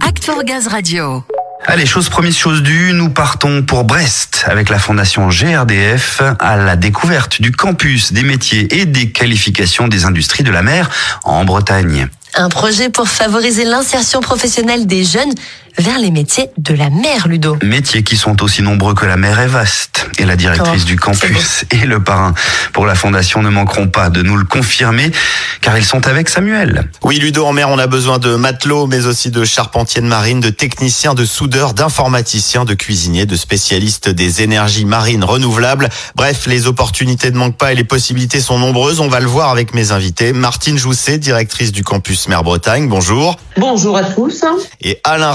Act for Gaz Radio. Allez, chose promise, chose due, nous partons pour Brest avec la fondation GRDF à la découverte du campus des métiers et des qualifications des industries de la mer en Bretagne. Un projet pour favoriser l'insertion professionnelle des jeunes vers les métiers de la mer, Ludo. Métiers qui sont aussi nombreux que la mer est vaste. Et la directrice Oh, du campus et le parrain pour la fondation ne manqueront pas de nous le confirmer, car ils sont avec Samuel. Oui, Ludo, en mer, on a besoin de matelots, mais aussi de charpentiers de marine, de techniciens, de soudeurs, d'informaticiens, de cuisiniers, de spécialistes des énergies marines renouvelables. Bref, les opportunités ne manquent pas et les possibilités sont nombreuses. On va le voir avec mes invités. Martine Jousset, directrice du campus Mer Bretagne. Bonjour. Bonjour à tous. Et Alain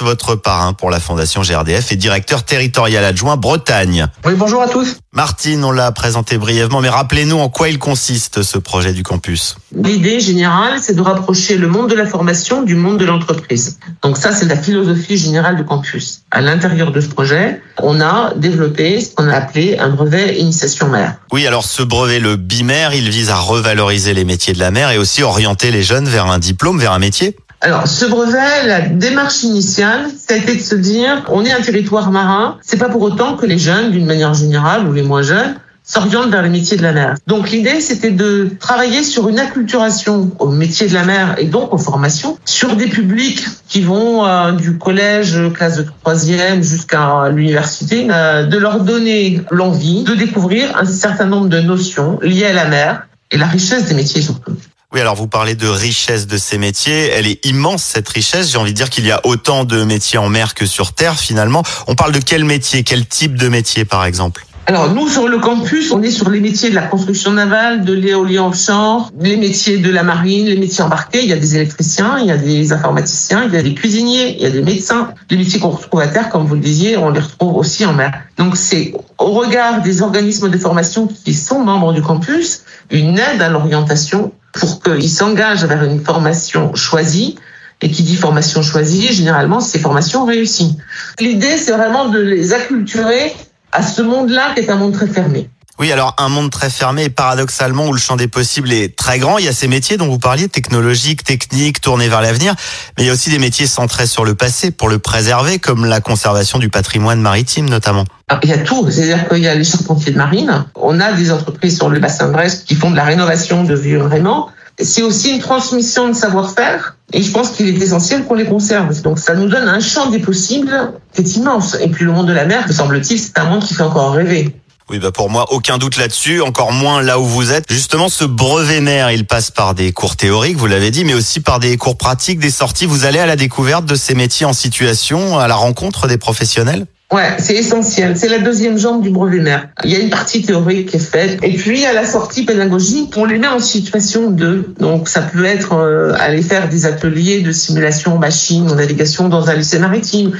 Votre parrain pour la fondation GRDF et directeur territorial adjoint Bretagne. Oui, bonjour à tous. Martine, on l'a présenté brièvement, mais rappelez-nous en quoi il consiste ce projet du campus. L'idée générale, c'est de rapprocher le monde de la formation du monde de l'entreprise. Donc ça, c'est la philosophie générale du campus. À l'intérieur de ce projet, on a développé ce qu'on a appelé un brevet initiation mer. Oui, alors ce brevet, le BIMER, il vise à revaloriser les métiers de la mer et aussi orienter les jeunes vers un diplôme, vers un métier. Alors, ce brevet, la démarche initiale, ça a été de se dire, on est un territoire marin, c'est pas pour autant que les jeunes, d'une manière générale, ou les moins jeunes, s'orientent vers les métiers de la mer. Donc l'idée, c'était de travailler sur une acculturation aux métiers de la mer et donc aux formations, sur des publics qui vont euh, du collège, classe de troisième jusqu'à l'université, euh, de leur donner l'envie de découvrir un certain nombre de notions liées à la mer et la richesse des métiers surtout. Oui, alors vous parlez de richesse de ces métiers. Elle est immense, cette richesse. J'ai envie de dire qu'il y a autant de métiers en mer que sur terre, finalement. On parle de quel métier, quel type de métier, par exemple? Alors nous, sur le campus, on est sur les métiers de la construction navale, de l'éolien offshore, les métiers de la marine, les métiers embarqués. Il y a des électriciens, il y a des informaticiens, il y a des cuisiniers, il y a des médecins. Les métiers qu'on retrouve à terre, comme vous le disiez, on les retrouve aussi en mer. Donc c'est au regard des organismes de formation qui sont membres du campus, une aide à l'orientation pour qu'ils s'engagent vers une formation choisie. Et qui dit formation choisie, généralement, c'est formation réussie. L'idée, c'est vraiment de les acculturer à ce monde-là qui est un monde très fermé. Oui, alors un monde très fermé paradoxalement où le champ des possibles est très grand. Il y a ces métiers dont vous parliez, technologiques, techniques, tournés vers l'avenir, mais il y a aussi des métiers centrés sur le passé pour le préserver, comme la conservation du patrimoine maritime notamment. Il y a tout, c'est-à-dire qu'il y a les charpentiers de marine. On a des entreprises sur le bassin de Brest qui font de la rénovation de vieux gréements. C'est aussi une transmission de savoir-faire. Et je pense qu'il est essentiel qu'on les conserve. Donc ça nous donne un champ des possibles qui est immense. Et puis le monde de la mer, me semble-t-il, c'est un monde qui fait encore rêver. Oui, bah pour moi, aucun doute là-dessus, encore moins là où vous êtes. Justement, ce brevet mer, il passe par des cours théoriques, vous l'avez dit, mais aussi par des cours pratiques, des sorties. Vous allez à la découverte de ces métiers en situation, à la rencontre des professionnels? Ouais, c'est essentiel. C'est la deuxième jambe du brevet mer. Il y a une partie théorique qui est faite. Et puis, à la sortie pédagogique, on les met en situation de. Donc, ça peut être euh, aller faire des ateliers de simulation machine ou navigation dans un lycée maritime.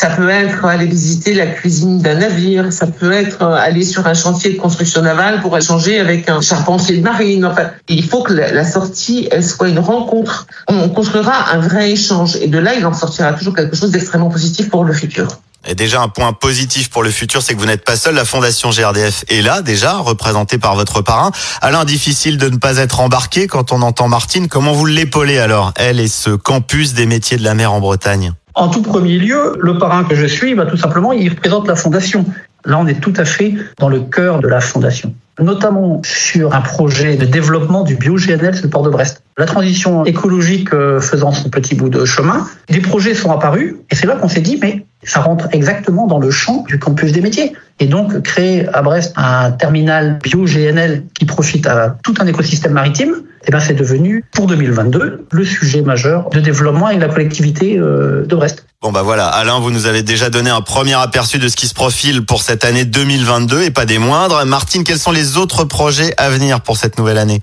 Ça peut être aller visiter la cuisine d'un navire. Ça peut être aller sur un chantier de construction navale pour échanger avec un charpentier de marine. Enfin, il faut que la sortie, elle soit une rencontre. On construira un vrai échange. Et de là, il en sortira toujours quelque chose d'extrêmement positif pour le futur. Et déjà, un point positif pour le futur, c'est que vous n'êtes pas seul. La Fondation GRDF est là, déjà, représentée par votre parrain. Alain, difficile de ne pas être embarqué quand on entend Martine. Comment vous l'épaulez alors, elle et ce campus des métiers de la mer en Bretagne? En tout premier lieu, le parrain que je suis, bah, tout simplement, il représente la fondation. Là, on est tout à fait dans le cœur de la fondation, notamment sur un projet de développement du bio-GNL sur le port de Brest. La transition écologique euh, faisant son petit bout de chemin, des projets sont apparus et c'est là qu'on s'est dit, mais ça rentre exactement dans le champ du campus des métiers. Et donc, créer à Brest un terminal bio-GNL qui profite à tout un écosystème maritime, eh ben, c'est devenu, pour 2022, le sujet majeur de développement avec la collectivité euh, de Brest. Bon bah voilà, Alain, vous nous avez déjà donné un premier aperçu de ce qui se profile pour cette année 2022 et pas des moindres. Martine, quels sont les autres projets à venir pour cette nouvelle année?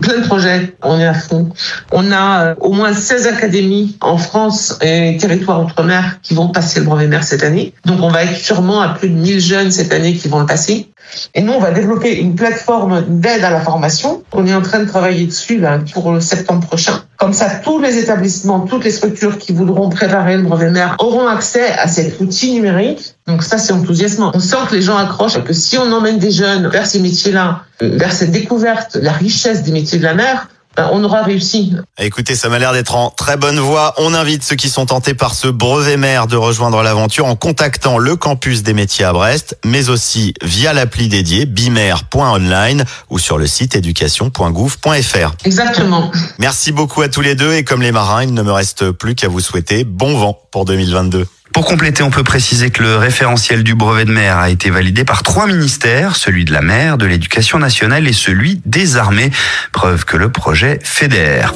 Plein de projets, on est à fond. On a euh, au moins 16 académies en France et territoire outre-mer qui vont passer le brevet mer cette année. Donc on va être sûrement à plus de 1000 jeunes cette année qui vont le passer. Et nous, on va développer une plateforme d'aide à la formation. On est en train de travailler dessus là, pour le septembre prochain. Comme ça, tous les établissements, toutes les structures qui voudront préparer le brevet mer auront accès à cet outil numérique. Donc ça, c'est enthousiasmant. On sent que les gens accrochent, que si on emmène des jeunes vers ces métiers-là, vers cette découverte, la richesse des métiers de la mer, ben, on aura réussi. Écoutez, ça m'a l'air d'être en très bonne voie. On invite ceux qui sont tentés par ce brevet maire de rejoindre l'aventure en contactant le campus des métiers à Brest, mais aussi via l'appli dédiée bimaire.online ou sur le site éducation.gouv.fr. Exactement. Merci beaucoup à tous les deux et comme les marins, il ne me reste plus qu'à vous souhaiter bon vent pour 2022. Pour compléter, on peut préciser que le référentiel du brevet de mer a été validé par trois ministères, celui de la mer, de l'éducation nationale et celui des armées, preuve que le projet fédère.